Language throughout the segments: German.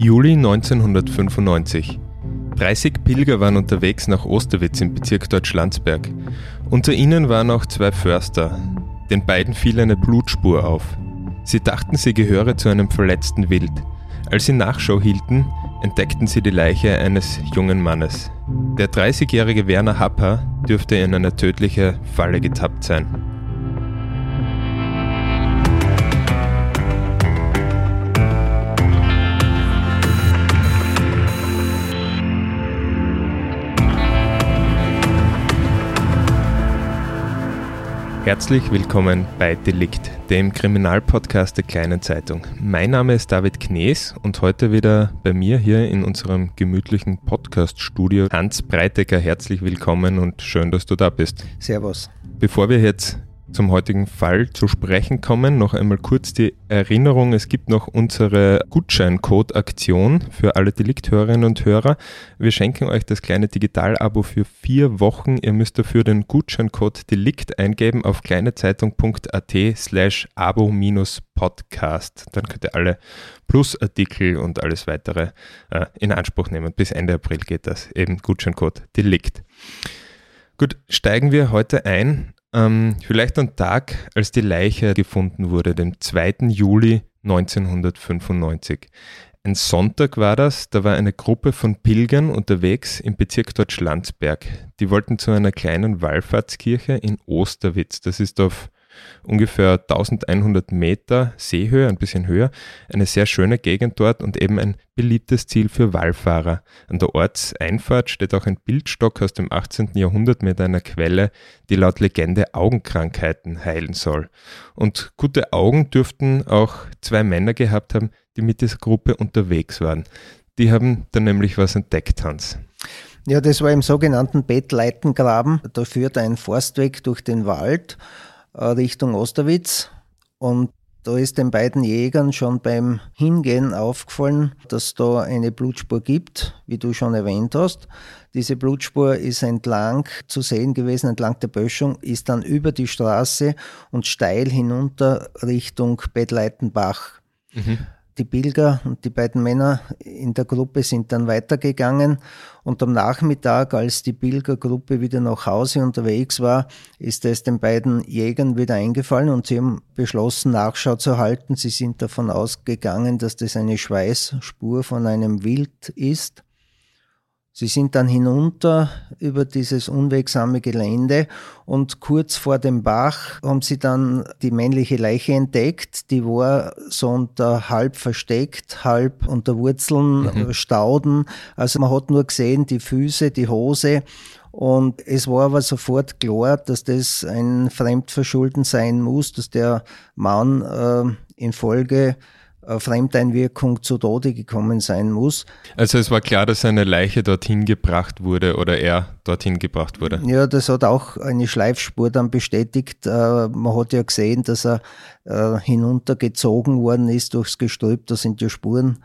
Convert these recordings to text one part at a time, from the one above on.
Juli 1995. 30 Pilger waren unterwegs nach Osterwitz im Bezirk Deutschlandsberg. Unter ihnen waren auch zwei Förster. Den beiden fiel eine Blutspur auf. Sie dachten, sie gehöre zu einem verletzten Wild. Als sie Nachschau hielten, entdeckten sie die Leiche eines jungen Mannes. Der 30-jährige Werner Happer dürfte in eine tödliche Falle getappt sein. Herzlich willkommen bei Delikt, dem Kriminalpodcast der Kleinen Zeitung. Mein Name ist David Knees und heute wieder bei mir hier in unserem gemütlichen Podcast-Studio Hans Breitecker. Herzlich willkommen und schön, dass du da bist. Servus. Bevor wir jetzt zum heutigen Fall zu sprechen kommen, noch einmal kurz die Erinnerung. Es gibt noch unsere Gutscheincode-Aktion für alle Delikthörerinnen und Hörer. Wir schenken euch das kleine Digital-Abo für vier Wochen. Ihr müsst dafür den Gutscheincode Delikt eingeben auf kleinezeitung.at slash abo-podcast. Dann könnt ihr alle Plusartikel und alles weitere äh, in Anspruch nehmen. Bis Ende April geht das. Eben Gutscheincode Delikt. Gut, steigen wir heute ein ähm, vielleicht am Tag, als die Leiche gefunden wurde, dem 2. Juli 1995. Ein Sonntag war das, da war eine Gruppe von Pilgern unterwegs im Bezirk Deutschlandsberg. Die wollten zu einer kleinen Wallfahrtskirche in Osterwitz. Das ist auf ungefähr 1100 Meter Seehöhe, ein bisschen höher. Eine sehr schöne Gegend dort und eben ein beliebtes Ziel für Wallfahrer. An der Ortseinfahrt steht auch ein Bildstock aus dem 18. Jahrhundert mit einer Quelle, die laut Legende Augenkrankheiten heilen soll. Und gute Augen dürften auch zwei Männer gehabt haben, die mit dieser Gruppe unterwegs waren. Die haben dann nämlich was entdeckt, Hans. Ja, das war im sogenannten Bettleitengraben. Da führt ein Forstweg durch den Wald Richtung Osterwitz. Und da ist den beiden Jägern schon beim Hingehen aufgefallen, dass da eine Blutspur gibt, wie du schon erwähnt hast. Diese Blutspur ist entlang zu sehen gewesen, entlang der Böschung, ist dann über die Straße und steil hinunter Richtung Bettleitenbach. Mhm die Pilger und die beiden Männer in der Gruppe sind dann weitergegangen und am Nachmittag, als die Pilgergruppe wieder nach Hause unterwegs war, ist es den beiden Jägern wieder eingefallen und sie haben beschlossen, Nachschau zu halten. Sie sind davon ausgegangen, dass das eine Schweißspur von einem Wild ist Sie sind dann hinunter über dieses unwegsame Gelände und kurz vor dem Bach haben sie dann die männliche Leiche entdeckt. Die war so unter halb versteckt, halb unter Wurzeln, mhm. Stauden. Also man hat nur gesehen die Füße, die Hose und es war aber sofort klar, dass das ein Fremdverschulden sein muss, dass der Mann äh, infolge Fremdeinwirkung zu Tode gekommen sein muss. Also es war klar, dass eine Leiche dorthin gebracht wurde oder er dorthin gebracht wurde. Ja, das hat auch eine Schleifspur dann bestätigt. Äh, man hat ja gesehen, dass er äh, hinuntergezogen worden ist durchs Gestrüpp. Da sind ja Spuren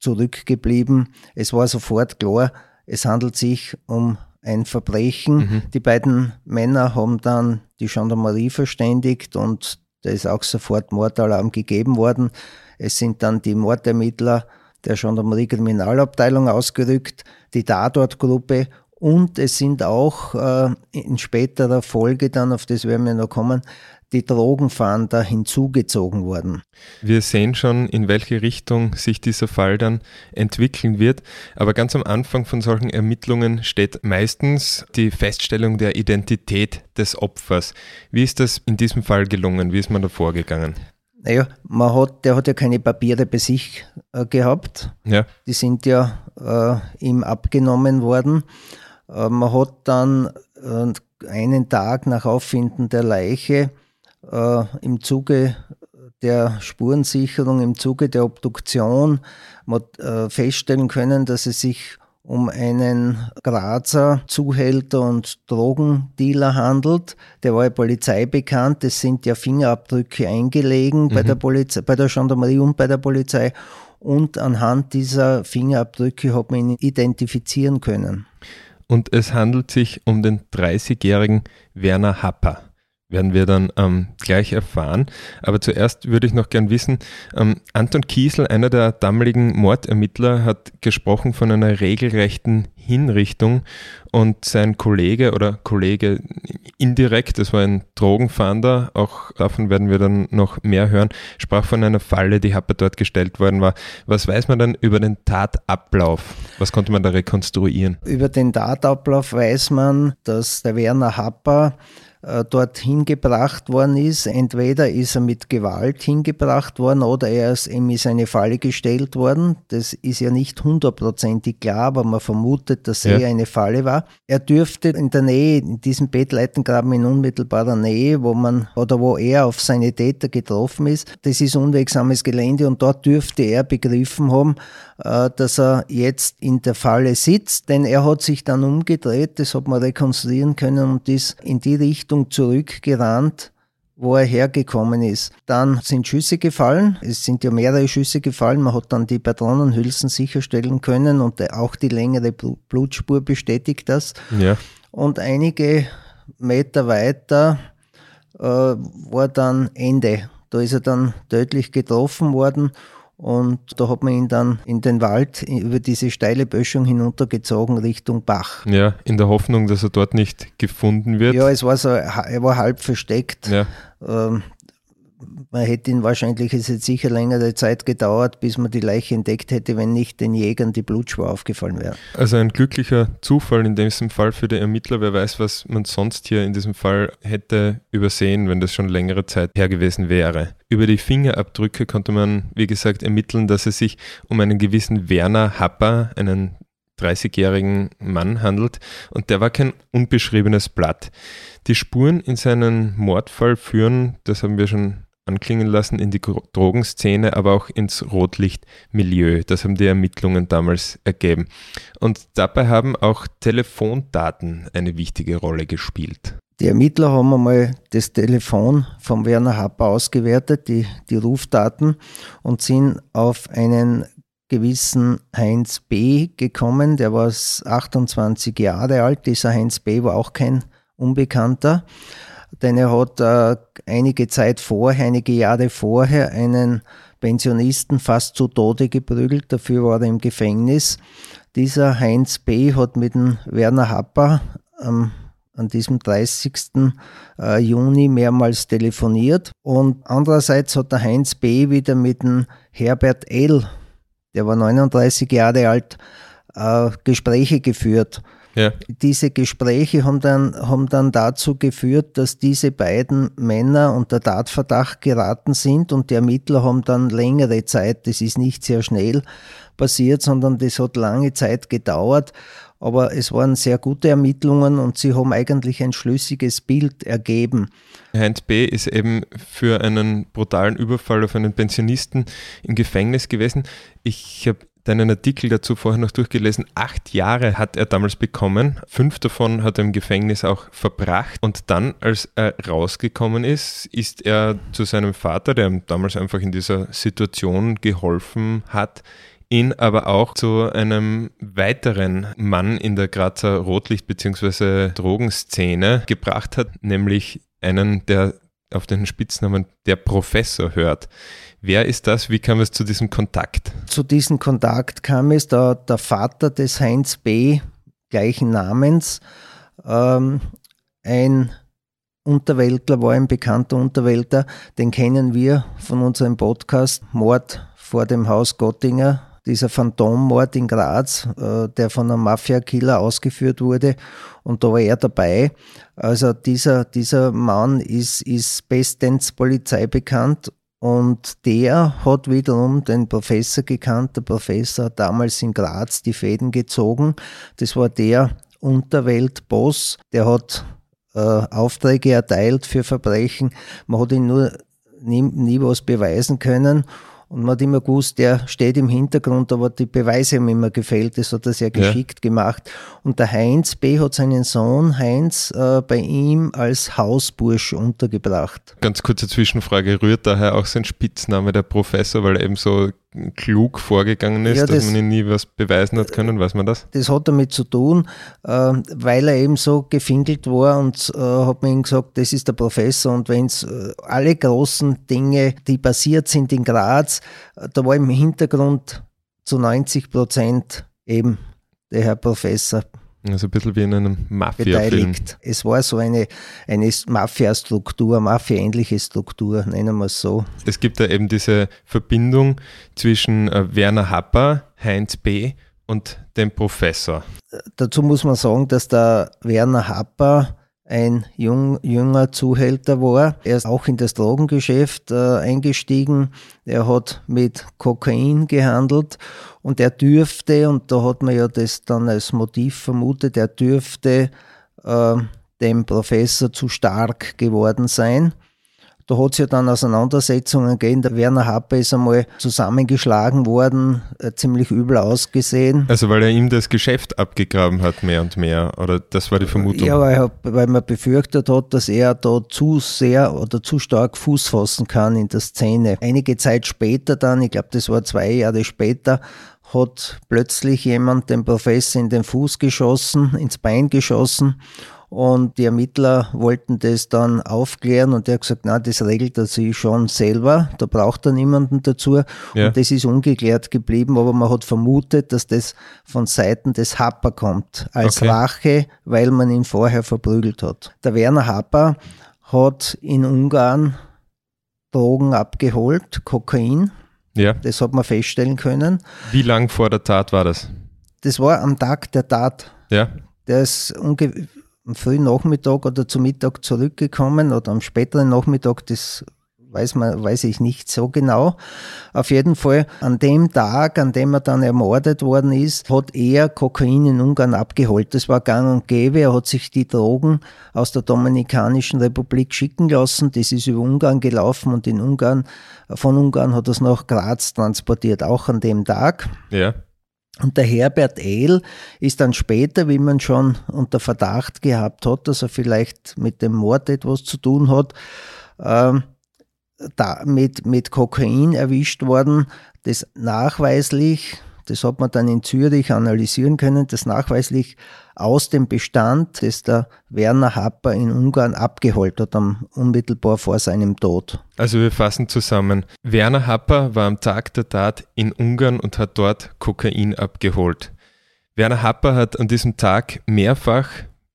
zurückgeblieben. Es war sofort klar, es handelt sich um ein Verbrechen. Mhm. Die beiden Männer haben dann die Gendarmerie verständigt und da ist auch sofort Mordalarm gegeben worden. Es sind dann die Mordermittler der Gendarmerie Kriminalabteilung ausgerückt, die Tatortgruppe und es sind auch äh, in späterer Folge dann, auf das werden wir noch kommen, die Drogenfahnder hinzugezogen worden. Wir sehen schon, in welche Richtung sich dieser Fall dann entwickeln wird. Aber ganz am Anfang von solchen Ermittlungen steht meistens die Feststellung der Identität des Opfers. Wie ist das in diesem Fall gelungen? Wie ist man da vorgegangen? Naja, man hat, der hat ja keine Papiere bei sich äh, gehabt. Ja. Die sind ja äh, ihm abgenommen worden. Äh, man hat dann äh, einen Tag nach Auffinden der Leiche äh, im Zuge der Spurensicherung, im Zuge der Obduktion äh, feststellen können, dass es sich um einen Grazer Zuhälter und Drogendealer handelt. Der war ja Polizei bekannt. Es sind ja Fingerabdrücke eingelegen mhm. bei der Polizei, bei der Gendarmerie und bei der Polizei. Und anhand dieser Fingerabdrücke hat man ihn identifizieren können. Und es handelt sich um den 30-jährigen Werner Happer. Werden wir dann ähm, gleich erfahren. Aber zuerst würde ich noch gern wissen, ähm, Anton Kiesel, einer der damaligen Mordermittler, hat gesprochen von einer regelrechten Hinrichtung und sein Kollege oder Kollege indirekt, das war ein Drogenfahnder, auch davon werden wir dann noch mehr hören, sprach von einer Falle, die Happer dort gestellt worden war. Was weiß man dann über den Tatablauf? Was konnte man da rekonstruieren? Über den Tatablauf weiß man, dass der Werner Happer dorthin gebracht worden ist. Entweder ist er mit Gewalt hingebracht worden oder er ist ihm ist eine Falle gestellt worden. Das ist ja nicht hundertprozentig klar, aber man vermutet, dass ja. er eine Falle war. Er dürfte in der Nähe, in diesem Bettleitengraben in unmittelbarer Nähe, wo man oder wo er auf seine Täter getroffen ist, das ist unwegsames Gelände und dort dürfte er begriffen haben, äh, dass er jetzt in der Falle sitzt, denn er hat sich dann umgedreht, das hat man rekonstruieren können und ist in die Richtung zurückgerannt, wo er hergekommen ist. Dann sind Schüsse gefallen. Es sind ja mehrere Schüsse gefallen. Man hat dann die Patronenhülsen sicherstellen können und auch die längere Blutspur bestätigt das. Ja. Und einige Meter weiter äh, war dann Ende. Da ist er dann tödlich getroffen worden und da hat man ihn dann in den Wald über diese steile Böschung hinuntergezogen Richtung Bach. Ja, in der Hoffnung, dass er dort nicht gefunden wird. Ja, es war so, er war halb versteckt. Ja. Ähm, man hätte ihn wahrscheinlich, es hätte sicher längere Zeit gedauert, bis man die Leiche entdeckt hätte, wenn nicht den Jägern die Blutspur aufgefallen wäre. Also ein glücklicher Zufall in diesem Fall für die Ermittler. Wer weiß, was man sonst hier in diesem Fall hätte übersehen, wenn das schon längere Zeit her gewesen wäre. Über die Fingerabdrücke konnte man, wie gesagt, ermitteln, dass es sich um einen gewissen Werner Happer, einen 30-jährigen Mann handelt und der war kein unbeschriebenes Blatt. Die Spuren in seinen Mordfall führen, das haben wir schon anklingen lassen, in die Drogenszene, aber auch ins Rotlichtmilieu. Das haben die Ermittlungen damals ergeben. Und dabei haben auch Telefondaten eine wichtige Rolle gespielt. Die Ermittler haben einmal das Telefon von Werner Happer ausgewertet, die, die Rufdaten, und sind auf einen gewissen Heinz B. gekommen. Der war 28 Jahre alt. Dieser Heinz B. war auch kein Unbekannter denn er hat äh, einige Zeit vorher, einige Jahre vorher einen Pensionisten fast zu Tode geprügelt, dafür war er im Gefängnis. Dieser Heinz B. hat mit dem Werner Happer ähm, an diesem 30. Äh, Juni mehrmals telefoniert und andererseits hat der Heinz B. wieder mit dem Herbert L., der war 39 Jahre alt, äh, Gespräche geführt. Ja. Diese Gespräche haben dann, haben dann dazu geführt, dass diese beiden Männer unter Tatverdacht geraten sind und die Ermittler haben dann längere Zeit, das ist nicht sehr schnell passiert, sondern das hat lange Zeit gedauert, aber es waren sehr gute Ermittlungen und sie haben eigentlich ein schlüssiges Bild ergeben. Heinz B. ist eben für einen brutalen Überfall auf einen Pensionisten im Gefängnis gewesen. Ich habe deinen Artikel dazu vorher noch durchgelesen. Acht Jahre hat er damals bekommen. Fünf davon hat er im Gefängnis auch verbracht. Und dann, als er rausgekommen ist, ist er zu seinem Vater, der ihm damals einfach in dieser Situation geholfen hat, ihn aber auch zu einem weiteren Mann in der Grazer Rotlicht- bzw. Drogenszene gebracht hat, nämlich einen, der auf den Spitznamen der Professor hört. Wer ist das? Wie kam es zu diesem Kontakt? Zu diesem Kontakt kam es, da der Vater des Heinz B. gleichen Namens, ähm, ein Unterweltler war, ein bekannter Unterweltler, den kennen wir von unserem Podcast Mord vor dem Haus Gottinger, dieser Phantommord in Graz, äh, der von einem Mafia-Killer ausgeführt wurde. Und da war er dabei. Also dieser, dieser Mann ist, ist bestens Polizei bekannt und der hat wiederum den Professor gekannt. Der Professor hat damals in Graz die Fäden gezogen. Das war der Unterweltboss, der hat äh, Aufträge erteilt für Verbrechen. Man hat ihn nur nie, nie was beweisen können. Und man hat immer gewusst, der steht im Hintergrund, aber die Beweise haben immer gefehlt. Das hat er sehr geschickt ja. gemacht. Und der Heinz B. hat seinen Sohn Heinz äh, bei ihm als Hausbursch untergebracht. Ganz kurze Zwischenfrage, rührt daher auch sein Spitzname der Professor, weil er eben so klug vorgegangen ist, Ja, dass das- man ihm nie was beweisen hat können, weiß man das? Das hat damit zu tun, äh, weil er eben so gefinkelt war und äh, hat man ihm gesagt, das ist der Professor und wenn es äh, alle großen Dinge, die passiert sind in Graz, äh, da war im Hintergrund zu 90 Prozent eben der Herr Professor Also ein bisschen wie in einem Mafia-Film. Es war so eine, eine Mafia-Struktur, Mafia-ähnliche Struktur, nennen wir es so. Es gibt da eben diese Verbindung zwischen äh, Werner Happer, Heinz B. und dem Professor. Dazu muss man sagen, dass der Werner Happer ein jung, junger Zuhälter war. Er ist auch in das Drogengeschäft äh, eingestiegen. Er hat mit Kokain gehandelt und er dürfte, und da hat man ja das dann als Motiv vermutet, er dürfte äh, dem Professor zu stark geworden sein. Da hat es ja dann Auseinandersetzungen gegeben. Der Werner Happer ist einmal zusammengeschlagen worden, äh, ziemlich übel ausgesehen. Also weil er ihm das Geschäft abgegraben hat, mehr und mehr. Oder das war die Vermutung. Ja, weil, er- weil man befürchtet hat, dass er da zu sehr oder zu stark Fuß fassen kann in der Szene. Einige Zeit später dann, ich glaube, das war zwei Jahre später, hat plötzlich jemand den Professor in den Fuß geschossen, ins Bein geschossen. Und die Ermittler wollten das dann aufklären und er hat gesagt, na, das regelt er sich schon selber, da braucht er niemanden dazu. Ja. Und das ist ungeklärt geblieben, aber man hat vermutet, dass das von Seiten des Happer kommt, als Okay. Rache, weil man ihn vorher verprügelt hat. Der Werner Happer hat in Ungarn Drogen abgeholt, Kokain, Ja. das hat man feststellen können. Wie lang vor der Tat war das? Das war am Tag der Tat. Ja. Der ist unge am frühen Nachmittag oder zu Mittag zurückgekommen oder am späteren Nachmittag, das weiß man, weiß ich nicht so genau. Auf jeden Fall, an dem Tag, an dem er dann ermordet worden ist, hat er Kokain in Ungarn abgeholt. Das war gang und gäbe. Er hat sich die Drogen aus der Dominikanischen Republik schicken lassen. Das ist über Ungarn gelaufen und in Ungarn, von Ungarn hat er es nach Graz transportiert, auch an dem Tag. Ja. Und der Herbert Ehl ist dann später, wie man schon unter Verdacht gehabt hat, dass er vielleicht mit dem Mord etwas zu tun hat, ähm, da mit, mit Kokain erwischt worden, das nachweislich, das hat man dann in Zürich analysieren können, das nachweislich aus dem Bestand, das der Werner Happer in Ungarn abgeholt hat, unmittelbar vor seinem Tod. Also wir fassen zusammen. Werner Happer war am Tag der Tat in Ungarn und hat dort Kokain abgeholt. Werner Happer hat an diesem Tag mehrfach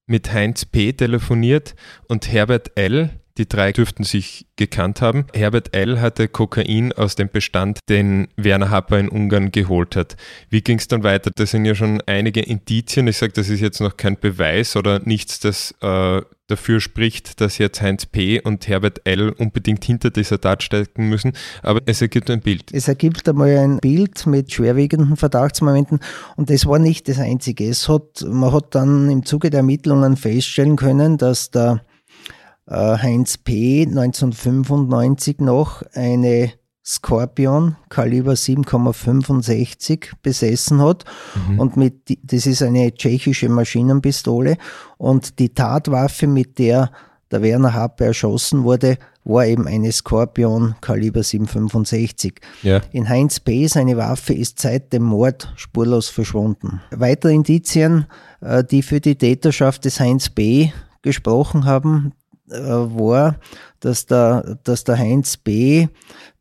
mit Heinz P. telefoniert und Herbert L., die drei dürften sich gekannt haben. Herbert L. hatte Kokain aus dem Bestand, den Werner Happer in Ungarn geholt hat. Wie ging es dann weiter? Das sind ja schon einige Indizien. Ich sage, das ist jetzt noch kein Beweis oder nichts, das äh, dafür spricht, dass jetzt Heinz P. und Herbert L. unbedingt hinter dieser Tat stecken müssen. Aber es ergibt ein Bild. Es ergibt einmal ein Bild mit schwerwiegenden Verdachtsmomenten und das war nicht das Einzige. Es hat, man hat dann im Zuge der Ermittlungen feststellen können, dass der Heinz P. 1995 noch eine Scorpion Kaliber 7,65 besessen hat und mit das ist eine tschechische Maschinenpistole und die Tatwaffe, mit der der Werner Happe erschossen wurde, war eben eine Scorpion Kaliber 765. Ja. In Heinz P. seine Waffe ist seit dem Mord spurlos verschwunden. Weitere Indizien, äh, die für die Täterschaft des Heinz B. gesprochen haben, äh, war, dass der, dass der Heinz B.,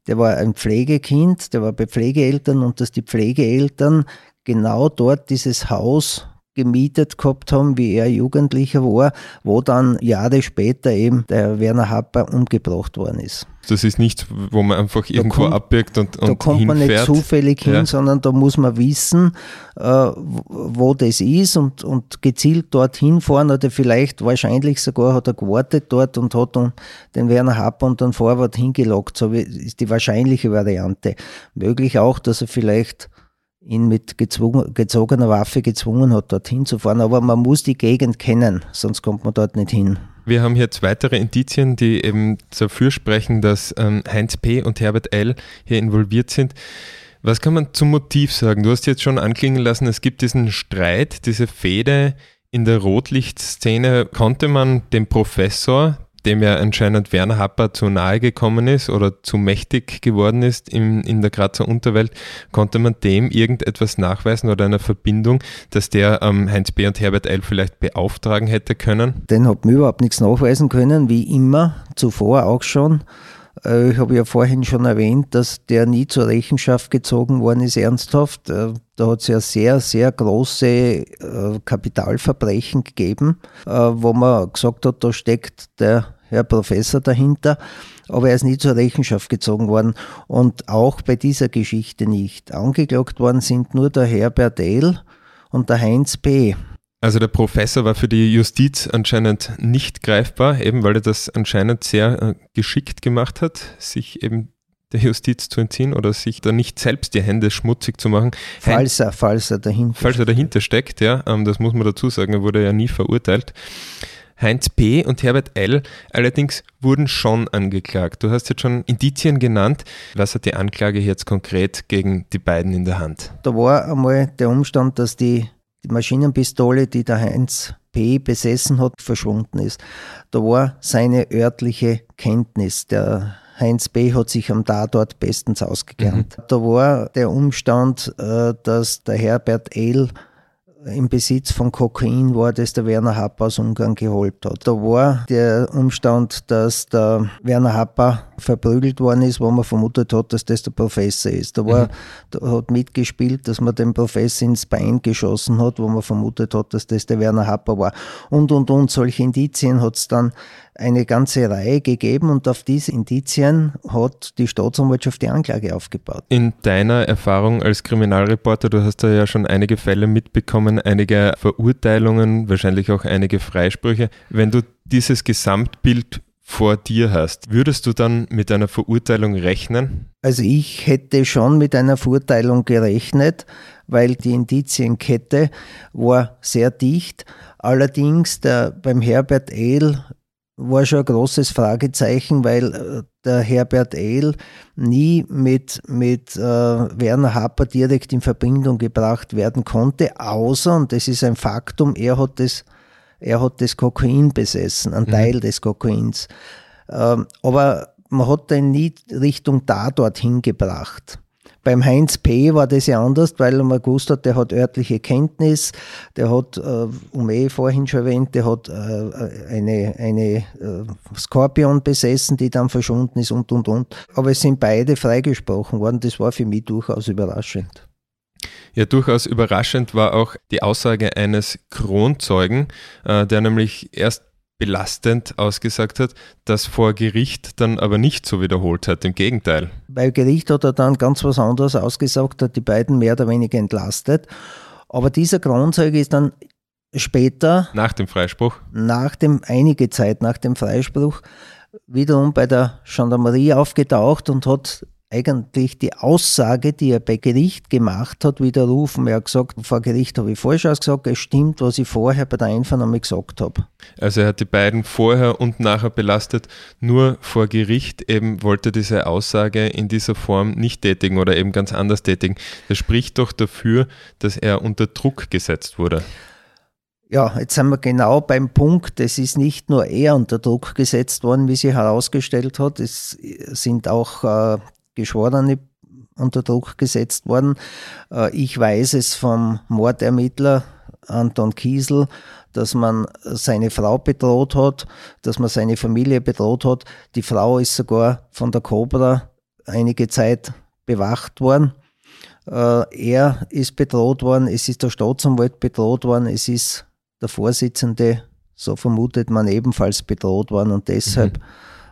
der war ein Pflegekind, der war bei Pflegeeltern und dass die Pflegeeltern genau dort dieses Haus gemietet gehabt haben, wie er Jugendlicher war, wo dann Jahre später eben der Werner Happer umgebracht worden ist. Das ist nichts, wo man einfach irgendwo kommt- abbiegt und, und Da kommt man nicht hinfährt. zufällig hin, Ja. sondern da muss man wissen, äh, wo- das ist und, und gezielt dorthin fahren oder vielleicht wahrscheinlich sogar hat er gewartet dort und hat dann den Werner Happer und dann Vorwart hingelockt. So wie- ist die wahrscheinliche Variante. Möglich auch, dass er vielleicht ihn mit gezogener Waffe gezwungen hat, dorthin zu fahren. Aber man muss die Gegend kennen, sonst kommt man dort nicht hin. Wir haben jetzt weitere Indizien, die eben dafür sprechen, dass ähm, Heinz P. und Herbert L. hier involviert sind. Was kann man zum Motiv sagen? Du hast jetzt schon anklingen lassen, es gibt diesen Streit, diese Fehde in der Rotlichtszene. Konnte man den Professor, dem ja anscheinend Werner Happer zu nahe gekommen ist oder zu mächtig geworden ist in, in der Grazer Unterwelt, konnte man dem irgendetwas nachweisen oder einer Verbindung, dass der ähm, Heinz B. und Herbert L. vielleicht beauftragen hätte können? Den hat man überhaupt nichts nachweisen können, wie immer, zuvor auch schon. Äh, ich habe ja vorhin schon erwähnt, dass der nie zur Rechenschaft gezogen worden ist, ernsthaft. Äh, da hat es ja sehr, sehr große äh, Kapitalverbrechen gegeben, wo man gesagt hat, da steckt der Herr Professor dahinter, aber er ist nie zur Rechenschaft gezogen worden und auch bei dieser Geschichte nicht. Angeklagt worden sind nur der Herbert L. und der Heinz P. Also der Professor war für die Justiz anscheinend nicht greifbar, eben weil er das anscheinend sehr äh, geschickt gemacht hat, sich eben der Justiz zu entziehen oder sich da nicht selbst die Hände schmutzig zu machen. Falls er, falls er dahinter Falls er dahinter steckt, ja, ähm, das muss man dazu sagen, er wurde ja nie verurteilt. Heinz P. und Herbert L. allerdings wurden schon angeklagt. Du hast jetzt schon Indizien genannt. Was hat die Anklage jetzt konkret gegen die beiden in der Hand? Da war einmal der Umstand, dass die die Maschinenpistole, die der Heinz P. besessen hat, verschwunden ist. Da war seine örtliche Kenntnis. Der Heinz B. hat sich am Tatort bestens ausgekannt. Mhm. Da war der Umstand, äh, dass der Herbert L im Besitz von Kokain war, das der Werner Happer aus Ungarn geholt hat. Da war der Umstand, dass der Werner Happer verprügelt worden ist, wo man vermutet hat, dass das der Professor ist. Da, war, mhm. da hat mitgespielt, dass man den Professor ins Bein geschossen hat, wo man vermutet hat, dass das der Werner Happer war. Und, und, und. Solche Indizien hat es dann eine ganze Reihe gegeben und auf diese Indizien hat die Staatsanwaltschaft die Anklage aufgebaut. In deiner Erfahrung als Kriminalreporter, du hast da ja schon einige Fälle mitbekommen, einige Verurteilungen, wahrscheinlich auch einige Freisprüche. Wenn du dieses Gesamtbild vor dir hast, würdest du dann mit einer Verurteilung rechnen? Also ich hätte schon mit einer Verurteilung gerechnet, weil die Indizienkette war sehr dicht. Allerdings der, beim Herbert Ehl war schon ein großes Fragezeichen, weil äh, der Herbert Ehl nie mit, mit äh, Werner Happer direkt in Verbindung gebracht werden konnte, außer, und das ist ein Faktum, er hat das, er hat das Kokain besessen, einen mhm. Teil des Kokains. Ähm, aber man hat den nie Richtung da dorthin gebracht. Beim Heinz P. war das ja anders, weil man gewusst hat, der hat örtliche Kenntnis, der hat, äh, um eh vorhin schon erwähnt, der hat äh, eine, eine äh, Skorpion besessen, die dann verschwunden ist und und und. Aber es sind beide freigesprochen worden. Das war für mich durchaus überraschend. Ja, durchaus überraschend war auch die Aussage eines Kronzeugen, der nämlich erst belastend ausgesagt hat, das vor Gericht dann aber nicht so wiederholt hat. Im Gegenteil. Bei Gericht hat er dann ganz was anderes ausgesagt, hat die beiden mehr oder weniger entlastet. Aber dieser Kronzeuge ist dann später. Nach dem Freispruch? Nach dem, einige Zeit nach dem Freispruch, wiederum bei der Gendarmerie aufgetaucht und hat eigentlich die Aussage, die er bei Gericht gemacht hat, widerrufen. Er hat gesagt, vor Gericht habe ich falsch ausgesagt, es stimmt, was ich vorher bei der Einvernahme gesagt habe. Also er hat die beiden vorher und nachher belastet, nur vor Gericht eben wollte diese Aussage in dieser Form nicht tätigen oder eben ganz anders tätigen. Das spricht doch dafür, dass er unter Druck gesetzt wurde. Ja, jetzt sind wir genau beim Punkt, es ist nicht nur er unter Druck gesetzt worden, wie sie herausgestellt hat, es sind auch äh, Geschworene unter Druck gesetzt worden. Äh, ich weiß es vom Mordermittler Anton Kiesel, dass man seine Frau bedroht hat, dass man seine Familie bedroht hat. Die Frau ist sogar von der Cobra einige Zeit bewacht worden. Äh, er ist bedroht worden, es ist der Staatsanwalt bedroht worden, es ist der Vorsitzende, so vermutet man, ebenfalls bedroht worden und deshalb,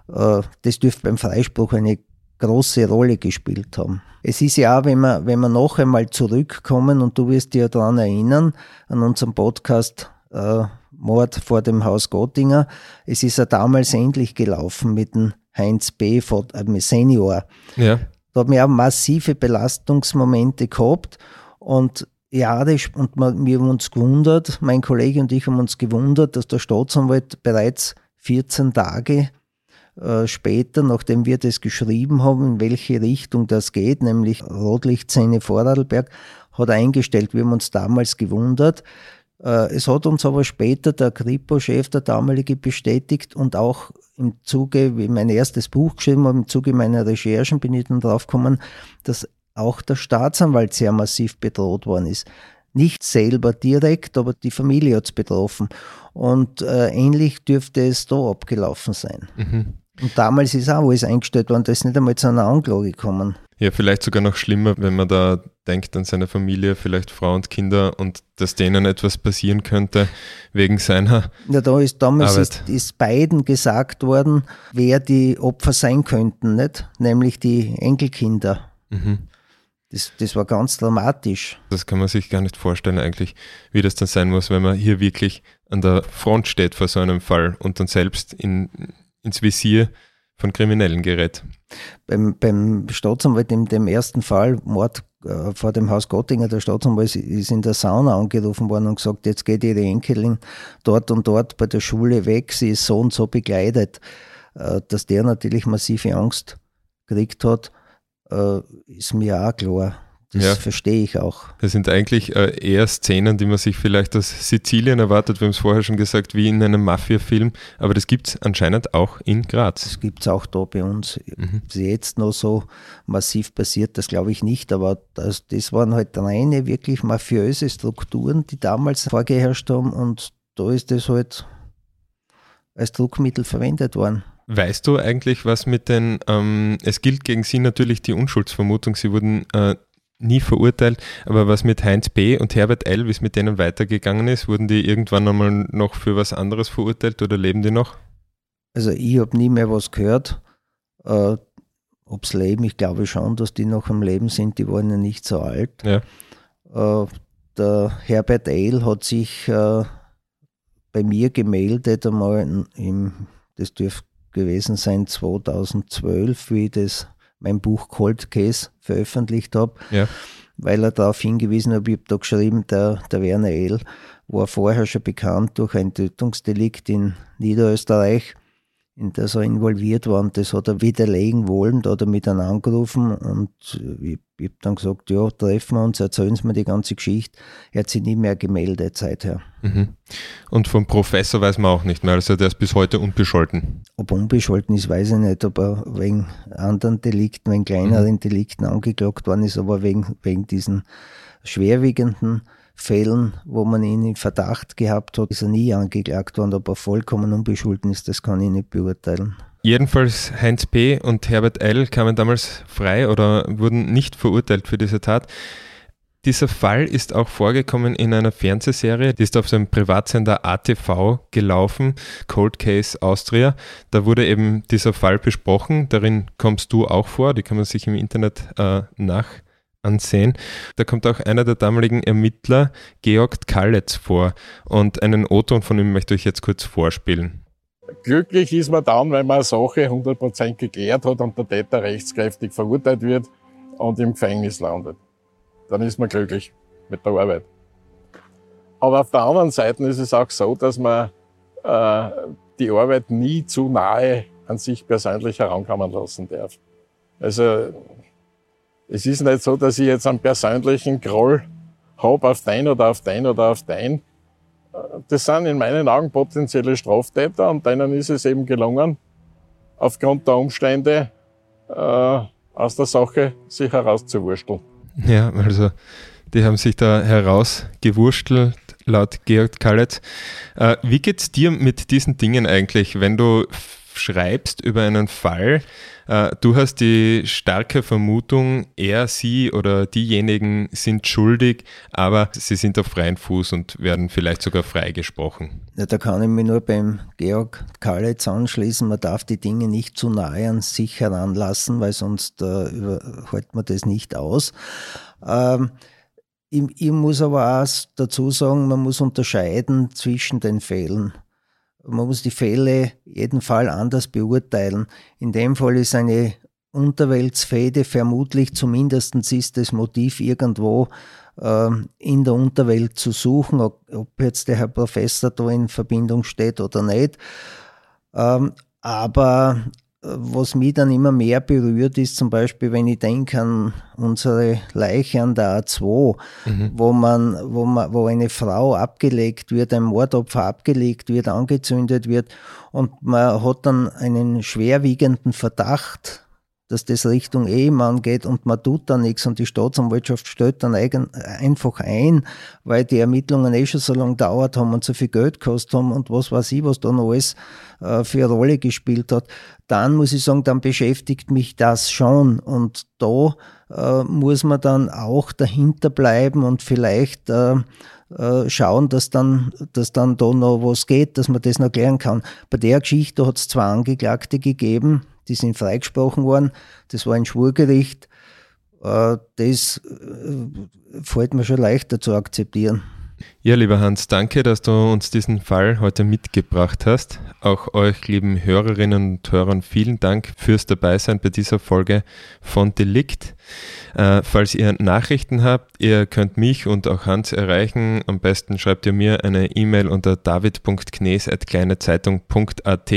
mhm. das dürfte beim Freispruch eine große Rolle gespielt haben. Es ist ja auch, wenn wir, wenn wir noch einmal zurückkommen und du wirst dir daran erinnern, an unserem Podcast äh, Mord vor dem Haus Gottinger, es ist ja damals ähnlich gelaufen mit dem Heinz B. äh, Senior. Ja. Da haben wir auch massive Belastungsmomente gehabt und Jahre und wir haben uns gewundert, mein Kollege und ich haben uns gewundert, dass der Staatsanwalt bereits 14 Tage äh, später, nachdem wir das geschrieben haben, in welche Richtung das geht, nämlich Rotlichtzähne Vorarlberg, hat eingestellt. Wir haben uns damals gewundert. Äh, es hat uns aber später der Kripo-Chef, der damalige, bestätigt und auch im Zuge, wie mein erstes Buch geschrieben habe, im Zuge meiner Recherchen bin ich dann drauf gekommen, dass auch der Staatsanwalt sehr massiv bedroht worden ist. Nicht selber direkt, aber die Familie hat es betroffen. Und äh, ähnlich dürfte es da abgelaufen sein. Mhm. Und damals ist auch alles eingestellt worden, da ist nicht einmal zu einer Anklage gekommen. Ja, vielleicht sogar noch schlimmer, wenn man da denkt an seine Familie, vielleicht Frau und Kinder und dass denen etwas passieren könnte wegen seiner. Ja, da ist damals ist, ist, beiden gesagt worden, wer die Opfer sein könnten, nicht? Nämlich die Enkelkinder. Mhm. Das, das war ganz dramatisch. Das kann man sich gar nicht vorstellen eigentlich, wie das dann sein muss, wenn man hier wirklich an der Front steht vor so einem Fall und dann selbst in, ins Visier von Kriminellen gerät. Beim, beim Staatsanwalt in dem ersten Fall, Mord äh, vor dem Haus Gottinger, der Staatsanwalt ist in der Sauna angerufen worden und gesagt, jetzt geht ihre Enkelin dort und dort bei der Schule weg, sie ist so und so begleitet. Äh, dass der natürlich massive Angst gekriegt hat, äh, ist mir auch klar. Das ja. verstehe ich auch. Das sind eigentlich äh, eher Szenen, die man sich vielleicht aus Sizilien erwartet. Wir haben es vorher schon gesagt, wie in einem Mafia-Film. Aber das gibt es anscheinend auch in Graz. Das gibt es auch da bei uns. Mhm. Ob jetzt noch so massiv passiert, das glaube ich nicht. Aber das, das waren halt reine, wirklich mafiöse Strukturen, die damals vorgeherrscht haben. Und da ist das halt als Druckmittel verwendet worden. Weißt du eigentlich, was mit den, ähm, es gilt gegen Sie natürlich die Unschuldsvermutung, Sie wurden äh, nie verurteilt, aber was mit Heinz B. und Herbert L., wie es mit denen weitergegangen ist, wurden die irgendwann einmal noch für was anderes verurteilt oder leben die noch? Also ich habe nie mehr was gehört. Äh, Ob es leben, ich glaube schon, dass die noch am Leben sind, die waren ja nicht so alt. Ja. Äh, der Herbert L. hat sich äh, bei mir gemeldet, einmal im, das dürfte gewesen sein 2012, wie das mein Buch Cold Case veröffentlicht habe, ja. weil er darauf hingewiesen hat, ich habe da geschrieben, der, der Werner L. war vorher schon bekannt durch ein Tötungsdelikt in Niederösterreich in das er involviert war und das hat er widerlegen wollen. Da hat er mich dann angerufen und ich, ich habe dann gesagt, ja, treffen wir uns, erzählen Sie mir die ganze Geschichte. Er hat sich nie mehr gemeldet seither. Mhm. Und vom Professor weiß man auch nicht mehr, also der ist bis heute unbescholten. Ob unbescholten ist, weiß ich nicht, ob er wegen anderen Delikten, wegen kleineren mhm. Delikten angeklagt worden ist, aber wegen, wegen diesen schwerwiegenden Fällen, wo man ihn in Verdacht gehabt hat, ist er nie angeklagt worden, ob er vollkommen unbeschulden ist, das kann ich nicht beurteilen. Jedenfalls Heinz P. und Herbert L. kamen damals frei oder wurden nicht verurteilt für diese Tat. Dieser Fall ist auch vorgekommen in einer Fernsehserie, die ist auf dem Privatsender ATV gelaufen, Cold Case Austria. Da wurde eben dieser Fall besprochen, darin kommst du auch vor, die kann man sich im Internet äh, nach ansehen. Da kommt auch einer der damaligen Ermittler, Georg Kalletz, vor. Und einen O-Ton von ihm möchte ich jetzt kurz vorspielen. Glücklich ist man dann, wenn man eine Sache 100% geklärt hat und der Täter rechtskräftig verurteilt wird und im Gefängnis landet. Dann ist man glücklich mit der Arbeit. Aber auf der anderen Seite ist es auch so, dass man äh, die Arbeit nie zu nahe an sich persönlich herankommen lassen darf. Also es ist nicht so, dass ich jetzt einen persönlichen Groll habe auf dein oder auf dein oder auf dein. Das sind in meinen Augen potenzielle Straftäter und denen ist es eben gelungen, aufgrund der Umstände äh, aus der Sache sich herauszuwursteln. Ja, also die haben sich da herausgewurstelt, laut Georg Kallet. Äh, wie geht's dir mit diesen Dingen eigentlich, wenn du schreibst über einen Fall? Äh, du hast die starke Vermutung, er, sie oder diejenigen sind schuldig, aber sie sind auf freien Fuß und werden vielleicht sogar freigesprochen. Ja, da kann ich mich nur beim Georg Kalitz anschließen. Man darf die Dinge nicht zu nahe an sich heranlassen, weil sonst äh, hält man das nicht aus. Ähm, ich, ich muss aber auch dazu sagen, man muss unterscheiden zwischen den Fällen. Man muss die Fälle jeden Fall anders beurteilen. In dem Fall ist eine Unterweltsfehde vermutlich zumindest ist das Motiv irgendwo äh, in der Unterwelt zu suchen, ob, ob, jetzt der Herr Professor da in Verbindung steht oder nicht. Ähm, aber was mich dann immer mehr berührt, ist zum Beispiel, wenn ich denke an unsere Leiche an der A2, mhm. wo man, wo man, wo eine Frau abgelegt wird, ein Mordopfer abgelegt wird, angezündet wird und man hat dann einen schwerwiegenden Verdacht, dass das Richtung Ehemann geht und man tut da nichts und die Staatsanwaltschaft stellt dann eigen, einfach ein, weil die Ermittlungen eh schon so lange dauert haben und so viel Geld gekostet haben und was weiß ich, was da noch alles äh, für eine Rolle gespielt hat, dann muss ich sagen, dann beschäftigt mich das schon und da äh, muss man dann auch dahinter bleiben und vielleicht äh, äh schauen, dass dann, dass dann da noch was geht, dass man das noch klären kann. Bei der Geschichte hat es zwei Angeklagte gegeben, die sind freigesprochen worden. Das war ein Schwurgericht. Äh, das äh, fällt mir schon leichter zu akzeptieren. Ja, lieber Hans, danke, dass du uns diesen Fall heute mitgebracht hast. Auch euch, lieben Hörerinnen und Hörern, vielen Dank fürs Dabeisein bei dieser Folge von Delikt. Äh, falls ihr Nachrichten habt, ihr könnt mich und auch Hans erreichen. Am besten schreibt ihr mir eine E-Mail unter david.knes.kleinezeitung.at.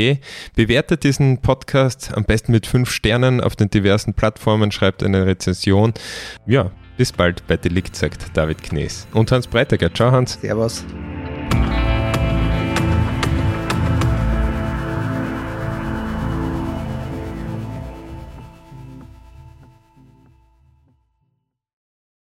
Bewertet diesen Podcast am besten mit fünf Sternen auf den diversen Plattformen, schreibt eine Rezension. Ja, bis bald bei Delikt, sagt David Knes. Und Hans Breiteger. Ciao, Hans. Servus.